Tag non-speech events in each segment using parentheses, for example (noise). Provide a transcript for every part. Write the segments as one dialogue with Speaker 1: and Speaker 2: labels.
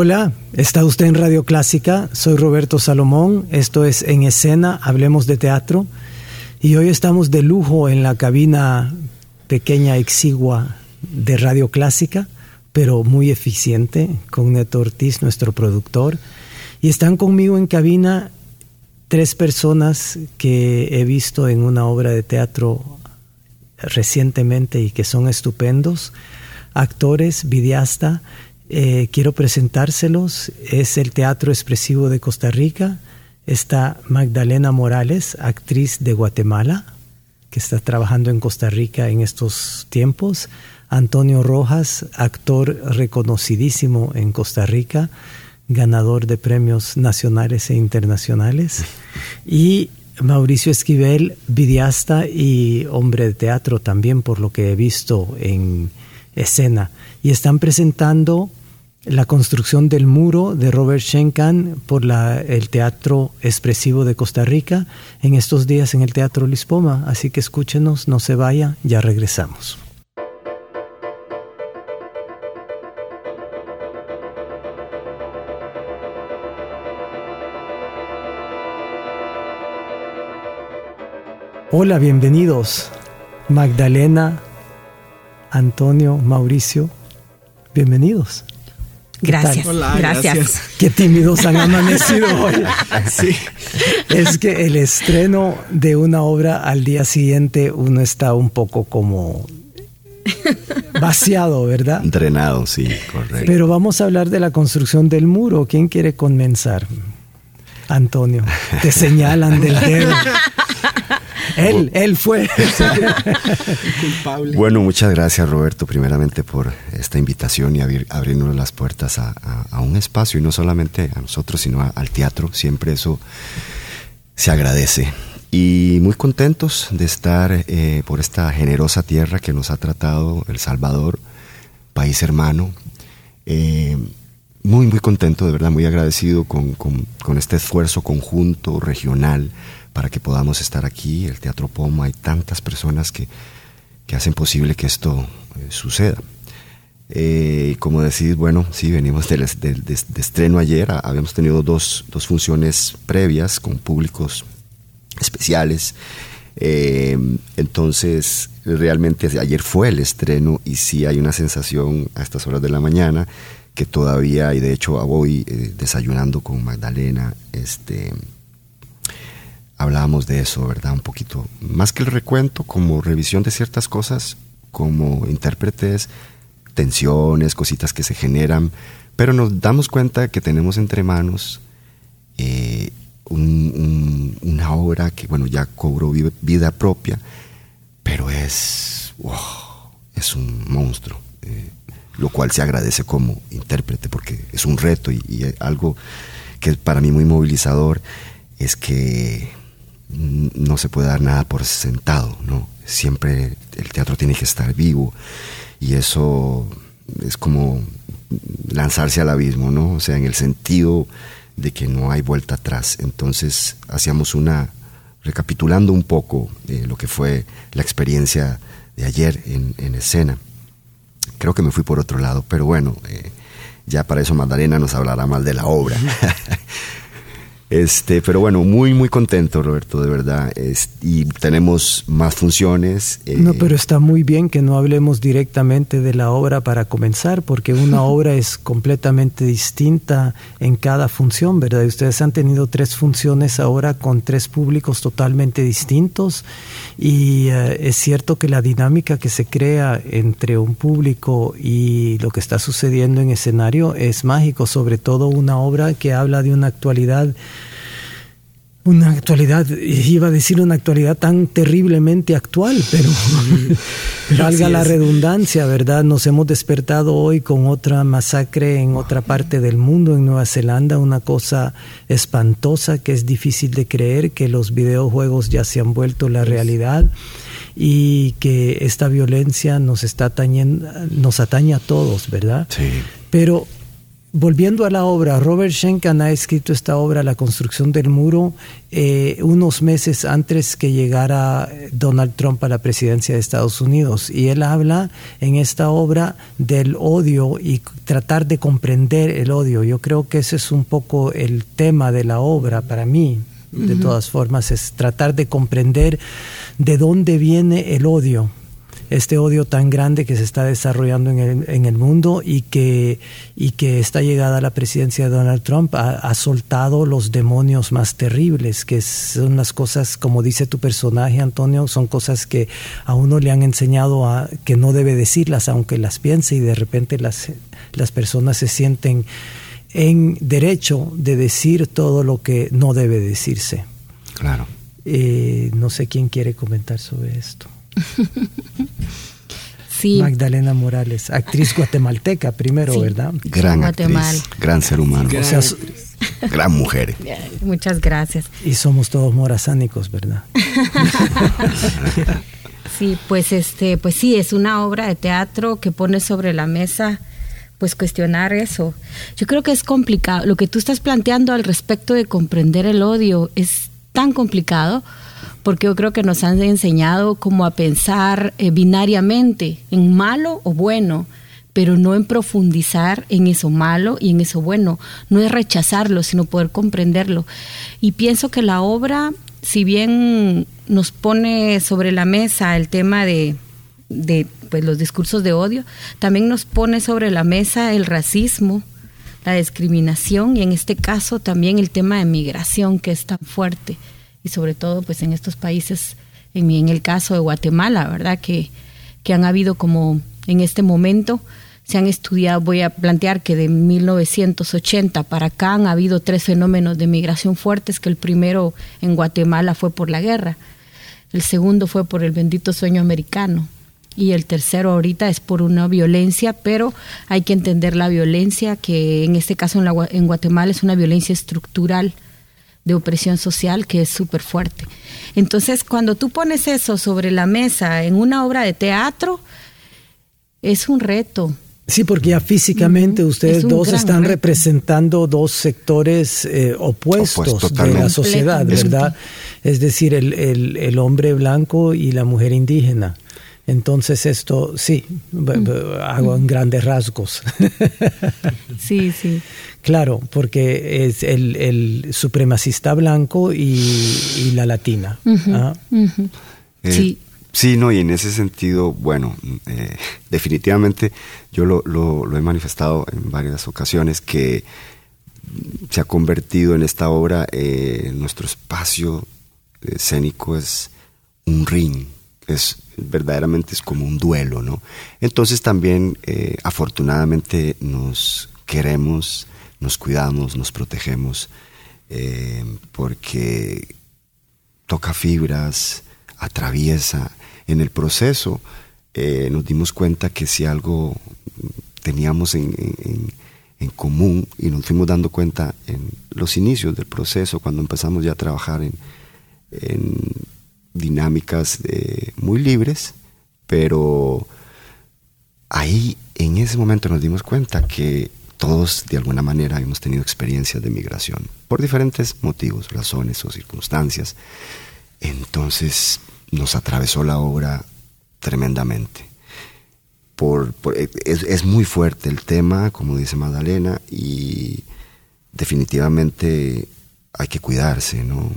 Speaker 1: Hola, está usted en Radio Clásica, soy Roberto Salomón, esto es En Escena, Hablemos de Teatro, y hoy estamos de lujo en la cabina pequeña, exigua de Radio Clásica, pero muy eficiente, con Neto Ortiz, nuestro productor, y están conmigo en cabina tres personas que he visto en una obra de teatro recientemente y que son estupendos, actores, videasta, eh, quiero presentárselos. Es el Teatro Expresivo de Costa Rica. Está Magdalena Morales, actriz de Guatemala, que está trabajando en Costa Rica en estos tiempos. Antonio Rojas, actor reconocidísimo en Costa Rica, ganador de premios nacionales e internacionales. (laughs) Y Mauricio Esquivel, videasta y hombre de teatro también, por lo que he visto en escena. Y están presentando la construcción del muro de Robert Schenkan por el Teatro Expresivo de Costa Rica en estos días en el Teatro Lispoma. Así que escúchenos, no se vaya, ya regresamos. Hola, bienvenidos. Magdalena, Antonio, Mauricio, bienvenidos.
Speaker 2: Gracias. gracias.
Speaker 1: Qué tímidos han (laughs) amanecido hoy. Sí. Es que el estreno de una obra al día siguiente uno está un poco como vaciado, ¿verdad?
Speaker 3: Drenado, sí, correcto.
Speaker 1: Pero vamos a hablar de la construcción del muro. ¿Quién quiere comenzar? Antonio, te señalan del dedo. Él, él fue. (laughs)
Speaker 3: culpable. Bueno, muchas gracias Roberto, primeramente por esta invitación y abrir, abrirnos las puertas a, un espacio y no solamente a nosotros, sino al teatro. Siempre eso se agradece. Y muy contentos de estar eh, por esta generosa tierra que nos ha tratado El Salvador, país hermano. Eh, muy, muy contento, de verdad, muy agradecido con, con este esfuerzo conjunto, regional, para que podamos estar aquí. El Teatro Poma, hay tantas personas que, hacen posible que esto eh, suceda. Eh, como decís, bueno, sí, venimos de, estreno ayer, habíamos tenido dos, funciones previas con públicos especiales. Eh, entonces, realmente ayer fue el estreno y sí hay una sensación a estas horas de la mañana que todavía, y de hecho voy desayunando con Magdalena, este, hablábamos de eso, ¿verdad? Un poquito, más que el recuento, como revisión de ciertas cosas, como intérpretes, tensiones, cositas que se generan, pero nos damos cuenta que tenemos entre manos eh, una obra que, bueno, ya cobró vida propia, pero es, es un monstruo, eh, lo cual se agradece como intérprete, porque es un reto y, y algo que es para mí muy movilizador, es que no se puede dar nada por sentado, ¿no? Siempre el teatro tiene que estar vivo y eso es como lanzarse al abismo, ¿no? O sea, en el sentido de que no hay vuelta atrás. Entonces hacíamos una, recapitulando un poco eh, lo que fue la experiencia de ayer en, escena. Creo que me fui por otro lado, pero bueno, eh, ya para eso Magdalena nos hablará más de la obra. (laughs) Este, pero bueno, muy, muy contento, Roberto, de verdad. y tenemos más funciones.
Speaker 1: Eh, no, pero está muy bien que no hablemos directamente de la obra para comenzar, porque una (laughs) obra es completamente distinta en cada función, ¿verdad? Y ustedes han tenido tres funciones ahora con tres públicos totalmente distintos. Y eh, es cierto que la dinámica que se crea entre un público y lo que está sucediendo en escenario es mágico, sobre todo una obra que habla de una actualidad una actualidad, iba a decir una actualidad tan terriblemente actual, pero (laughs) valga la redundancia, ¿verdad? Nos hemos despertado hoy con otra masacre en otra parte del mundo, en Nueva Zelanda, una cosa espantosa que es difícil de creer, que los videojuegos ya se han vuelto la realidad y que esta violencia nos está atañendo, nos atañe a todos, ¿verdad?
Speaker 3: Sí.
Speaker 1: Pero Volviendo a la obra, Robert Schenken ha escrito esta obra, La construcción del muro, eh, unos meses antes que llegara Donald Trump a la presidencia de Estados Unidos. Y él habla en esta obra del odio y tratar de comprender el odio. Yo creo que ese es un poco el tema de la obra para mí. De todas formas, es tratar de comprender de dónde viene el odio este odio tan grande que se está desarrollando en el, en el mundo y que, y que esta llegada a la presidencia de Donald Trump ha, soltado los demonios más terribles, que son las cosas, como dice tu personaje, Antonio, son cosas que a uno le han enseñado a, que no debe decirlas, aunque las piense, y de repente las, las personas se sienten en derecho de decir todo lo que no debe decirse.
Speaker 3: Claro.
Speaker 1: Eh, no sé quién quiere comentar sobre esto.
Speaker 2: Sí.
Speaker 1: Magdalena Morales, actriz guatemalteca primero, ¿verdad?
Speaker 3: Gran actriz, gran ser humano, gran, mujer. (laughs)
Speaker 2: Muchas gracias.
Speaker 1: Y somos todos morazánicos, ¿verdad? (laughs)
Speaker 2: sí, pues este, pues sí, es una obra de teatro que pone sobre la mesa pues cuestionar eso. Yo creo que es complicado. Lo que tú estás planteando al respecto de comprender el odio es tan complicado porque yo creo que nos han enseñado como a pensar eh, binariamente en malo o bueno, pero no en profundizar en eso malo y en eso bueno. No es rechazarlo, sino poder comprenderlo. Y pienso que la obra, si bien nos pone sobre la mesa el tema de, de pues, los discursos de odio, también nos pone sobre la mesa el racismo, la discriminación y en este caso también el tema de migración que es tan fuerte y sobre todo pues en estos países, en, en el caso de Guatemala, ¿verdad? Que, que han habido como en este momento, se han estudiado, voy a plantear que de 1980 para acá han habido tres fenómenos de migración fuertes, que el primero en Guatemala fue por la guerra, el segundo fue por el bendito sueño americano y el tercero ahorita es por una violencia, pero hay que entender la violencia que en este caso en, la, en Guatemala es una violencia estructural de opresión social que es súper fuerte. Entonces, cuando tú pones eso sobre la mesa en una obra de teatro, es un reto.
Speaker 1: Sí, porque ya físicamente ustedes dos están representando dos sectores eh, opuestos de la sociedad, ¿verdad? Es decir, el, el hombre blanco y la mujer indígena. Entonces esto, sí, hago en grandes rasgos.
Speaker 2: sí, sí. (laughs)
Speaker 1: Claro, porque es el, supremacista blanco y, la latina.
Speaker 3: ¿ah? Eh, sí. Sí, no, y en ese sentido, bueno, eh, definitivamente yo lo, lo, he manifestado en varias ocasiones que se ha convertido en esta obra, eh, nuestro espacio escénico es un ring, es verdaderamente es como un duelo, ¿no? Entonces también eh, afortunadamente nos queremos, nos cuidamos, nos protegemos, eh, porque toca fibras, atraviesa. En el proceso eh, nos dimos cuenta que si algo teníamos en, común y nos fuimos dando cuenta en los inicios del proceso, cuando empezamos ya a trabajar en dinámicas eh, muy libres, pero ahí en ese momento nos dimos cuenta que todos de alguna manera hemos tenido experiencias de migración por diferentes motivos, razones o circunstancias. Entonces nos atravesó la obra tremendamente. Por, es, es, muy fuerte el tema, como dice Magdalena, y definitivamente hay que cuidarse, ¿no?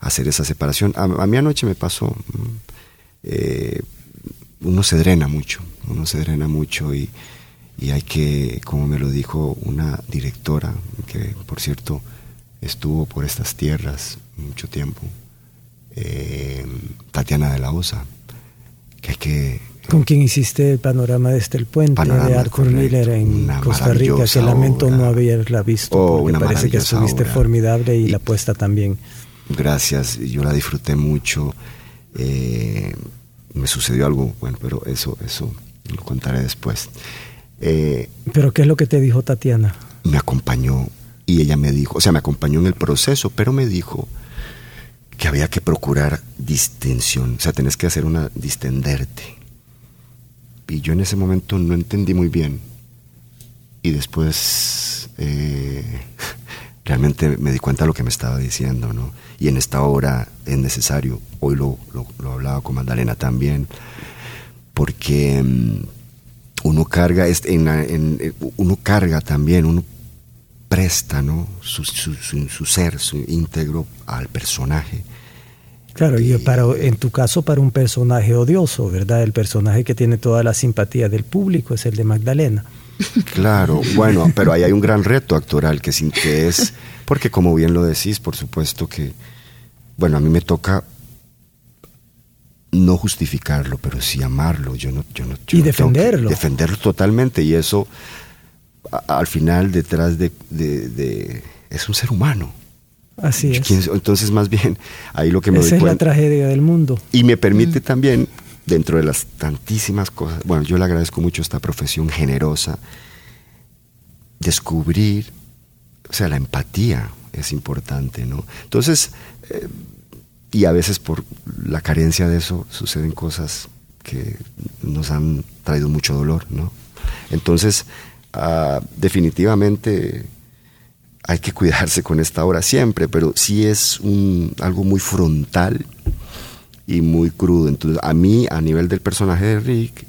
Speaker 3: hacer esa separación. A, mí anoche me pasó, mm, eh, uno se drena mucho, uno se drena mucho y, hay que, como me lo dijo una directora, que por cierto estuvo por estas tierras mucho tiempo, eh, Tatiana de la Osa, que hay que
Speaker 1: ¿Con quién hiciste el panorama desde el puente de Arthur Miller en Costa Rica? Que lamento no haberla visto, oh, porque parece que estuviste formidable y la puesta también.
Speaker 3: Gracias, yo la disfruté mucho. Eh, me sucedió algo, bueno, pero eso, eso lo contaré después.
Speaker 1: Eh, ¿Pero qué es lo que te dijo Tatiana?
Speaker 3: Me acompañó y ella me dijo, o sea, me acompañó en el proceso, pero me dijo que había que procurar distensión, o sea, tenés que hacer una distenderte. Y yo en ese momento no entendí muy bien. Y después eh, (laughs) realmente me di cuenta de lo que me estaba diciendo, ¿no? Y en esta hora es necesario, hoy lo, lo, hablaba con Magdalena también, porque mm, uno carga, en, en, uno carga también, uno presta ¿no? su, su, ser, su íntegro al personaje.
Speaker 1: Claro, y para, en tu caso para un personaje odioso, ¿verdad? El personaje que tiene toda la simpatía del público es el de Magdalena. (laughs)
Speaker 3: Claro, bueno, pero ahí hay un gran reto actoral que, sin, que es, porque como bien lo decís, por supuesto que, bueno, a mí me toca no justificarlo, pero sí amarlo. Yo no, yo no,
Speaker 1: y defenderlo.
Speaker 3: Defenderlo totalmente. Y eso, al final, detrás de, Es un ser humano.
Speaker 1: Así es.
Speaker 3: Entonces, más bien, ahí lo que me
Speaker 1: Esa es la tragedia del mundo.
Speaker 3: Y me permite mm. también, dentro de las tantísimas cosas, bueno, yo le agradezco mucho esta profesión generosa, descubrir, o sea, la empatía es importante, ¿no? Entonces, eh, y a veces por la carencia de eso suceden cosas que nos han traído mucho dolor, ¿no? Entonces, ah, definitivamente hay que cuidarse con esta hora siempre, pero sí es un, algo muy frontal y muy crudo. Entonces, a mí, a nivel del personaje de Rick,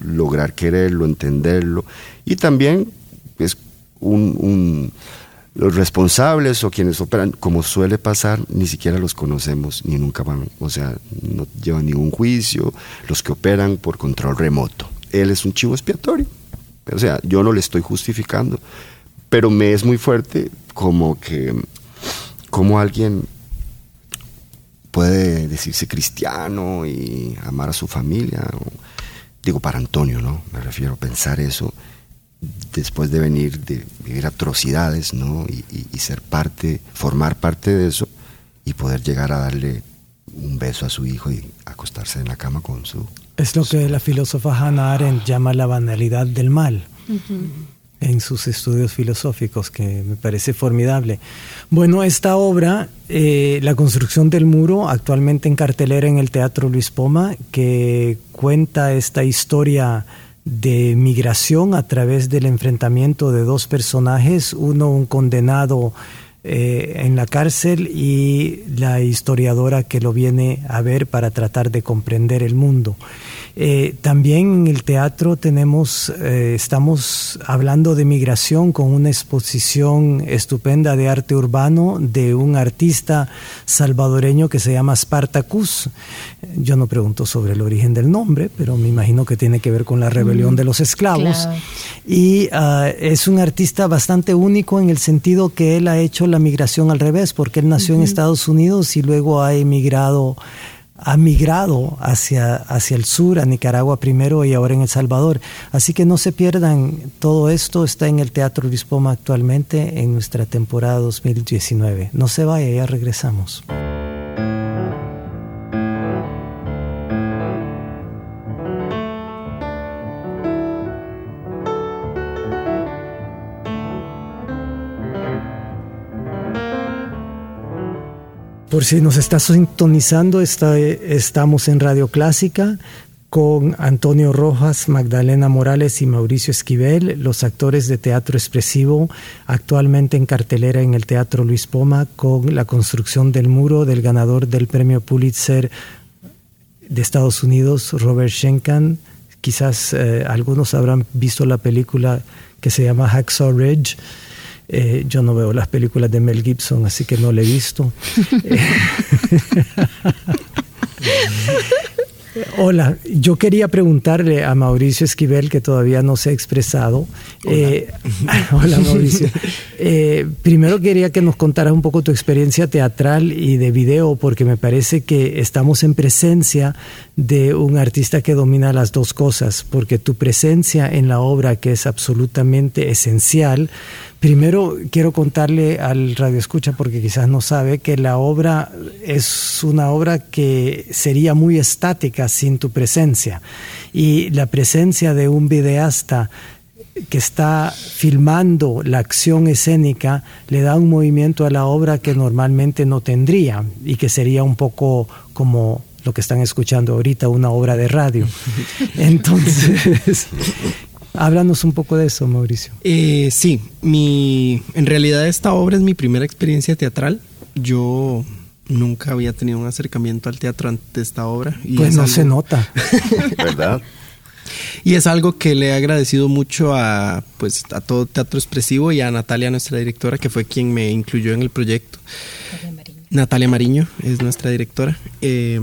Speaker 3: lograr quererlo, entenderlo, y también es un los responsables o quienes operan, como suele pasar, ni siquiera los conocemos ni nunca van, o sea, no llevan ningún juicio, los que operan por control remoto. Él es un chivo expiatorio. O sea, yo no le estoy justificando, pero me es muy fuerte como que, como alguien puede decirse cristiano y amar a su familia. digo, para Antonio, ¿no? Me refiero a pensar eso después de venir, de vivir atrocidades, ¿no? Y, ser parte, formar parte de eso y poder llegar a darle un beso a su hijo y acostarse en la cama con su...
Speaker 1: Es lo que la filósofa Hannah Arendt llama la banalidad del mal. en sus estudios filosóficos, que me parece formidable. Bueno, esta obra, eh, La construcción del muro, actualmente en cartelera en el Teatro Luis Poma, que cuenta esta historia de migración a través del enfrentamiento de dos personajes, uno un condenado eh, en la cárcel y la historiadora que lo viene a ver para tratar de comprender el mundo. Eh, también en el teatro tenemos, eh, estamos hablando de migración con una exposición estupenda de arte urbano de un artista salvadoreño que se llama Spartacus. Yo no pregunto sobre el origen del nombre, pero me imagino que tiene que ver con la rebelión mm, de los esclavos. Y ah, es un artista bastante único en el sentido que él ha hecho la migración al revés, porque él nació en Estados Unidos y luego ha emigrado ha migrado hacia, hacia el sur, a Nicaragua primero y ahora en El Salvador. Así que no se pierdan, todo esto está en el Teatro Poma actualmente en nuestra temporada 2019. No se vaya, ya regresamos. Por si nos está sintonizando, estamos en Radio Clásica con Antonio Rojas, Magdalena Morales y Mauricio Esquivel, los actores de teatro expresivo, actualmente en cartelera en el Teatro Luis Poma, con la construcción del muro del ganador del premio Pulitzer de Estados Unidos, Robert Schenkan. Quizás eh, algunos habrán visto la película que se llama Hacksaw Ridge eh, yo no veo las películas de Mel Gibson, así que no le he visto. (laughs) Hola, yo quería preguntarle a Mauricio Esquivel, que todavía no se ha expresado. Hola, eh, (laughs) Mauricio. (laughs) Eh, primero quería que nos contaras un poco tu experiencia teatral y de video, porque me parece que estamos en presencia de un artista que domina las dos cosas, porque tu presencia en la obra, que es absolutamente esencial, Primero quiero contarle al radio escucha porque quizás no sabe que la obra es una obra que sería muy estática sin tu presencia. Y la presencia de un videasta que está filmando la acción escénica le da un movimiento a la obra que normalmente no tendría y que sería un poco como lo que están escuchando ahorita, una obra de radio. (laughs) Entonces, Háblanos un poco de eso, Mauricio.
Speaker 4: Eh, sí, mi, en realidad esta obra es mi primera experiencia teatral. Yo nunca había tenido un acercamiento al teatro antes de esta obra.
Speaker 1: Y pues no se nota. (laughs)
Speaker 3: ¿Verdad?
Speaker 4: Y es algo que le he agradecido mucho a, pues, a todo Teatro Expresivo y a Natalia, nuestra directora, que fue quien me incluyó en el proyecto. Natalia Mariño, Natalia Mariño es nuestra directora. Eh,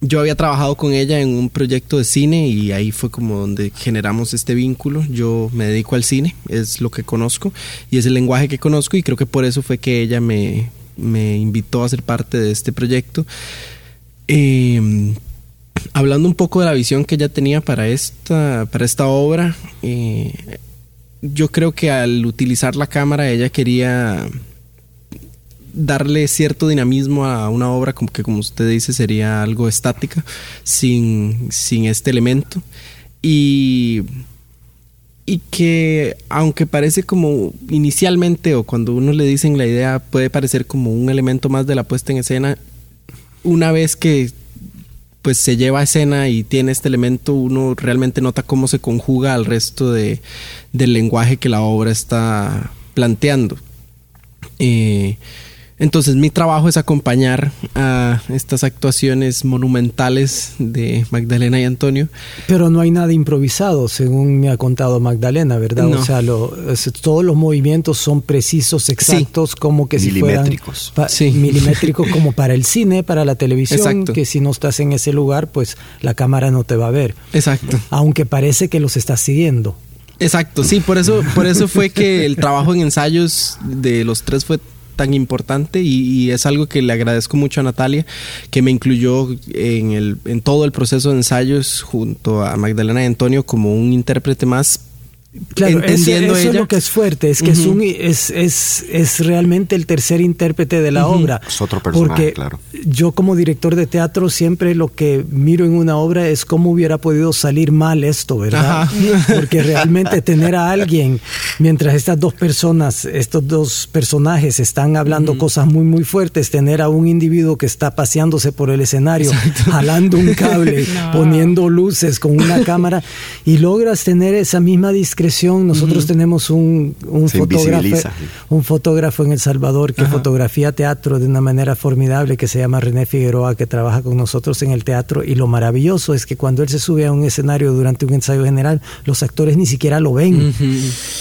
Speaker 4: yo había trabajado con ella en un proyecto de cine y ahí fue como donde generamos este vínculo. Yo me dedico al cine, es lo que conozco y es el lenguaje que conozco y creo que por eso fue que ella me, invitó a ser parte de este proyecto. Em, hablando un poco de la visión que ella tenía para esta, para esta obra, eh, yo creo que al utilizar la cámara ella quería darle cierto dinamismo a una obra como que como usted dice sería algo estática sin, sin este elemento. Y, y que aunque parece como inicialmente o cuando uno le dicen la idea puede parecer como un elemento más de la puesta en escena una vez que pues se lleva a escena y tiene este elemento uno realmente nota cómo se conjuga al resto de, del lenguaje que la obra está planteando. Eh, entonces mi trabajo es acompañar a estas actuaciones monumentales de Magdalena y Antonio.
Speaker 1: Pero no hay nada improvisado, según me ha contado Magdalena, ¿verdad? O sea, todos los movimientos son precisos, exactos, como que si fueran sí. milimétricos como para el cine, para la televisión, que si no estás en ese lugar, pues la cámara no te va a ver.
Speaker 4: Exacto.
Speaker 1: Aunque parece que los estás siguiendo.
Speaker 4: Exacto, sí, por eso, por eso fue que el trabajo en ensayos de los tres fue tan importante y, es algo que le agradezco mucho a Natalia, que me incluyó en, el, en todo el proceso de ensayos junto a Magdalena y Antonio como un intérprete más
Speaker 1: Claro, eso es lo que es fuerte, es que es, un, es, es, es, realmente el tercer intérprete de la obra.
Speaker 3: Es otro personaje,
Speaker 1: porque
Speaker 3: claro.
Speaker 1: Yo como director de teatro siempre lo que miro en una obra es cómo hubiera podido salir mal esto, ¿verdad? (laughs) Porque realmente tener a alguien, mientras estas dos personas, estos dos personajes están hablando cosas muy, muy fuertes, tener a un individuo que está paseándose por el escenario, (laughs) jalando un cable, (laughs) poniendo luces con una cámara, y logras tener esa misma discreción. Nosotros tenemos un, fotógrafo, un fotógrafo en El Salvador que fotografía teatro de una manera formidable que se llama René Figueroa, que trabaja con nosotros en el teatro. Y lo maravilloso es que cuando él se sube a un escenario durante un ensayo general, los actores ni siquiera lo ven.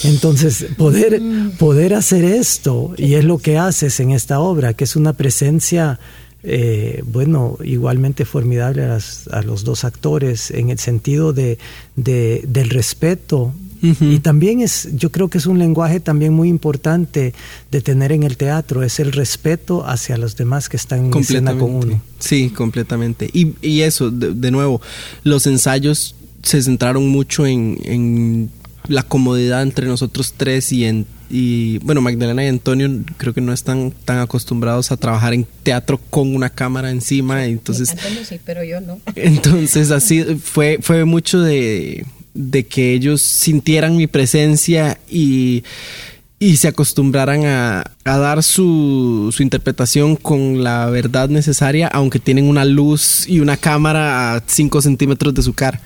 Speaker 1: Entonces, poder, poder hacer esto, y es lo que haces en esta obra, que es una presencia eh, bueno, igualmente formidable a, los dos actores en el sentido de, del respeto y también es, yo creo que es un lenguaje también muy importante de tener en el teatro, es el respeto hacia los demás que están en escena con uno.
Speaker 4: Sí, completamente. Y, y eso, de, nuevo, los ensayos se centraron mucho en, en la comodidad entre nosotros tres y en y bueno Magdalena y Antonio creo que no están tan acostumbrados a trabajar en teatro con una cámara encima entonces
Speaker 2: Antonio sí pero yo no
Speaker 4: entonces así fue fue mucho de de que ellos sintieran mi presencia y, se acostumbraran a, dar su, interpretación con la verdad necesaria, aunque tienen una luz y una cámara a 5 centímetros de su cara.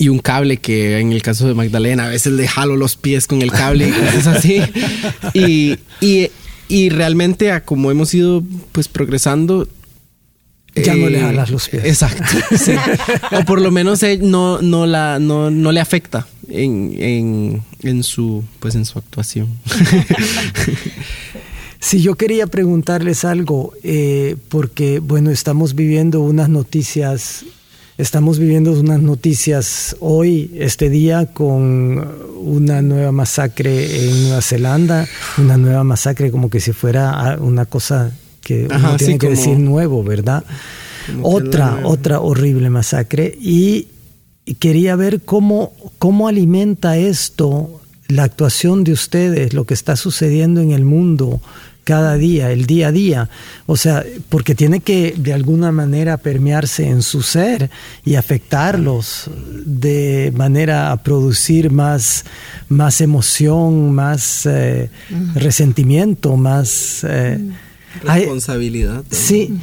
Speaker 4: Y un cable que en el caso de Magdalena a veces le jalo los pies con el cable y cosas así. (laughs) Y, y realmente como hemos ido pues progresando,
Speaker 1: ya no le jalas los pies.
Speaker 4: Exacto. (laughs) o por lo menos eh, no, no, la, no, no le afecta en, en, su, pues en su actuación. (laughs)
Speaker 1: Si yo quería preguntarles algo, eh, porque bueno, estamos viviendo unas noticias, estamos viviendo unas noticias hoy, este día, con una nueva masacre en Nueva Zelanda, una nueva masacre como que si fuera una cosa que uno tiene que decir nuevo, ¿verdad? Otra, otra horrible masacre. Y quería ver cómo, cómo alimenta esto la actuación de ustedes, lo que está sucediendo en el mundo cada día, el día a día. O sea, porque tiene que de alguna manera permearse en su ser y afectarlos de manera a producir más, más emoción, más eh, resentimiento, más... Eh,
Speaker 4: Responsabilidad.
Speaker 1: sí.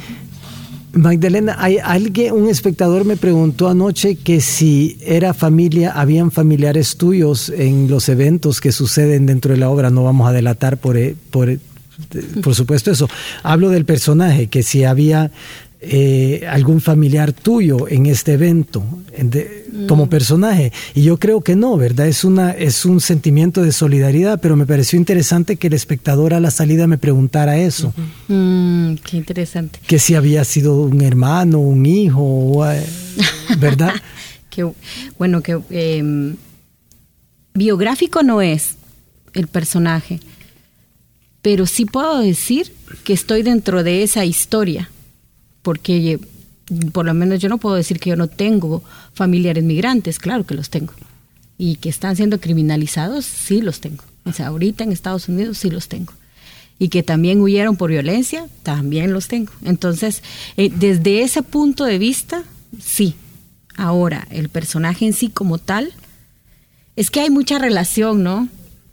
Speaker 1: Magdalena, hay alguien, un espectador me preguntó anoche que si era familia, habían familiares tuyos en los eventos que suceden dentro de la obra. No vamos a delatar por, eh, por, por supuesto eso. Hablo del personaje, que si había eh, algún familiar tuyo en este evento mm. personaje. Y yo creo que no, ¿verdad? Es, una, es un sentimiento de solidaridad, pero me pareció interesante que el espectador a la salida me preguntara eso.
Speaker 2: Mm, qué interesante.
Speaker 1: Que si había sido un hermano, un hijo, eh, (laughs) ¿verdad?
Speaker 2: que, bueno, que em, biográfico no es el personaje, pero sí puedo decir que estoy dentro de esa historia porque por lo menos yo no puedo decir que yo no tengo familiares migrantes, claro que los tengo. Y que están siendo criminalizados, sí los tengo. O sea, ahorita en Estados Unidos sí los tengo. Y que también huyeron por violencia, también los tengo. Entonces, eh, desde ese punto de vista, sí. Ahora, el personaje en sí como tal, es que hay mucha relación, ¿no?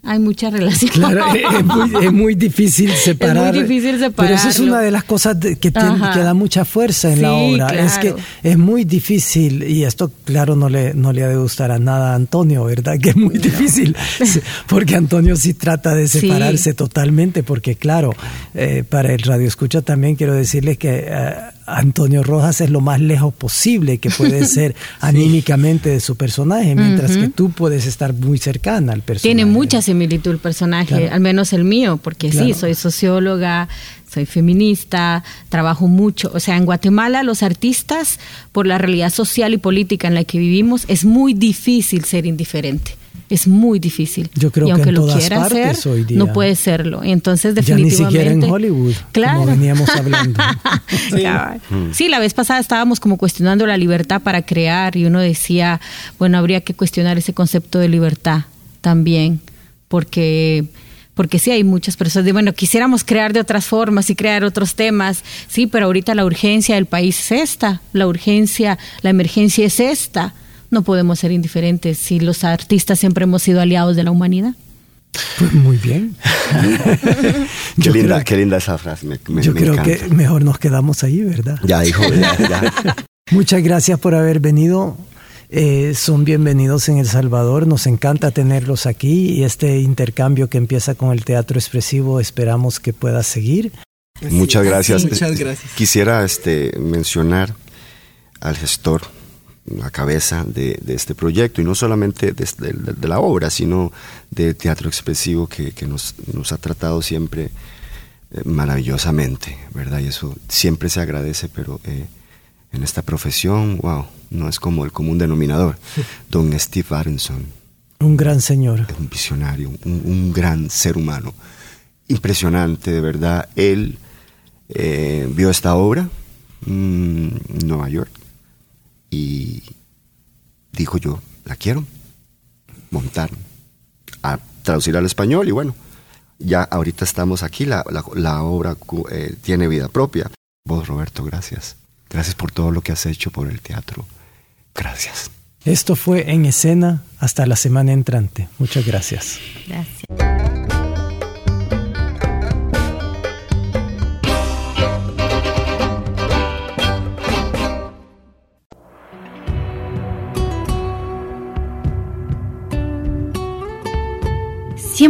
Speaker 2: Hay mucha relación.
Speaker 1: Claro, (laughs) es muy, difícil separar.
Speaker 2: Es muy difícil separar.
Speaker 1: Pero eso es una de las cosas que, da mucha fuerza en la obra. Es que es muy difícil, y esto, claro, no le, no le ha de gustar a nada a Antonio, ¿verdad? Que es muy difícil, (laughs) porque Antonio sí trata de separarse totalmente, porque, claro, eh, para el radio escucha también quiero decirles que. Eh, Antonio Rojas es lo más lejos posible que puede (laughs) ser anímicamente de su personaje, mientras que tú puedes estar muy cercana al personaje.
Speaker 2: Tiene mucha similitud el personaje, al menos el mío, porque sí, soy socióloga, soy feminista, trabajo mucho. O sea, en Guatemala los artistas, por la realidad social y política en la que vivimos, es muy difícil ser indiferente es muy difícil.
Speaker 1: Yo creo
Speaker 2: y aunque
Speaker 1: que en
Speaker 2: lo
Speaker 1: todas
Speaker 2: quiera
Speaker 1: partes
Speaker 2: hacer,
Speaker 1: hoy día.
Speaker 2: no puede serlo. Entonces, definitivamente.
Speaker 1: Ya ni siquiera en Hollywood,
Speaker 2: claro.
Speaker 1: como veníamos (laughs) hablando.
Speaker 2: sí. sí, la vez pasada estábamos como cuestionando la libertad para crear y uno decía, bueno, habría que cuestionar ese concepto de libertad también, porque porque sí hay muchas personas de, bueno, quisiéramos crear de otras formas y crear otros temas, sí, pero ahorita la urgencia del país es esta, la urgencia, la emergencia es esta no podemos ser indiferentes si los artistas siempre hemos sido aliados de la humanidad.
Speaker 1: Pues muy bien. (laughs)
Speaker 3: qué, linda, qué linda esa frase.
Speaker 1: yo creo que mejor nos quedamos ahí, ¿verdad?
Speaker 3: Ya, hijo, ya, (laughs)
Speaker 1: Muchas gracias por haber venido. Eh, son bienvenidos en El Salvador. Nos encanta tenerlos aquí y este intercambio que empieza con el teatro expresivo esperamos que pueda seguir.
Speaker 3: Muchas gracias.
Speaker 4: muchas gracias.
Speaker 3: Quisiera este, mencionar al gestor la cabeza de, este proyecto, y no solamente de, la obra, sino del teatro expresivo que, nos, ha tratado siempre eh, maravillosamente, ¿verdad? Y eso siempre se agradece, pero eh, en esta profesión, wow, no es como el común denominador. (laughs) Don Steve Aronson.
Speaker 1: Un gran señor.
Speaker 3: Un visionario, un, gran ser humano. Impresionante, de verdad. Él eh, vio esta obra en Nueva York y dijo yo, la quiero montar, a traducir al español y bueno, ya ahorita estamos aquí, la, obra eh, tiene vida propia. Vos, Roberto, gracias. Gracias por todo lo que has hecho por el teatro. Gracias.
Speaker 1: Esto fue en escena hasta la semana entrante. Muchas gracias.
Speaker 2: Gracias.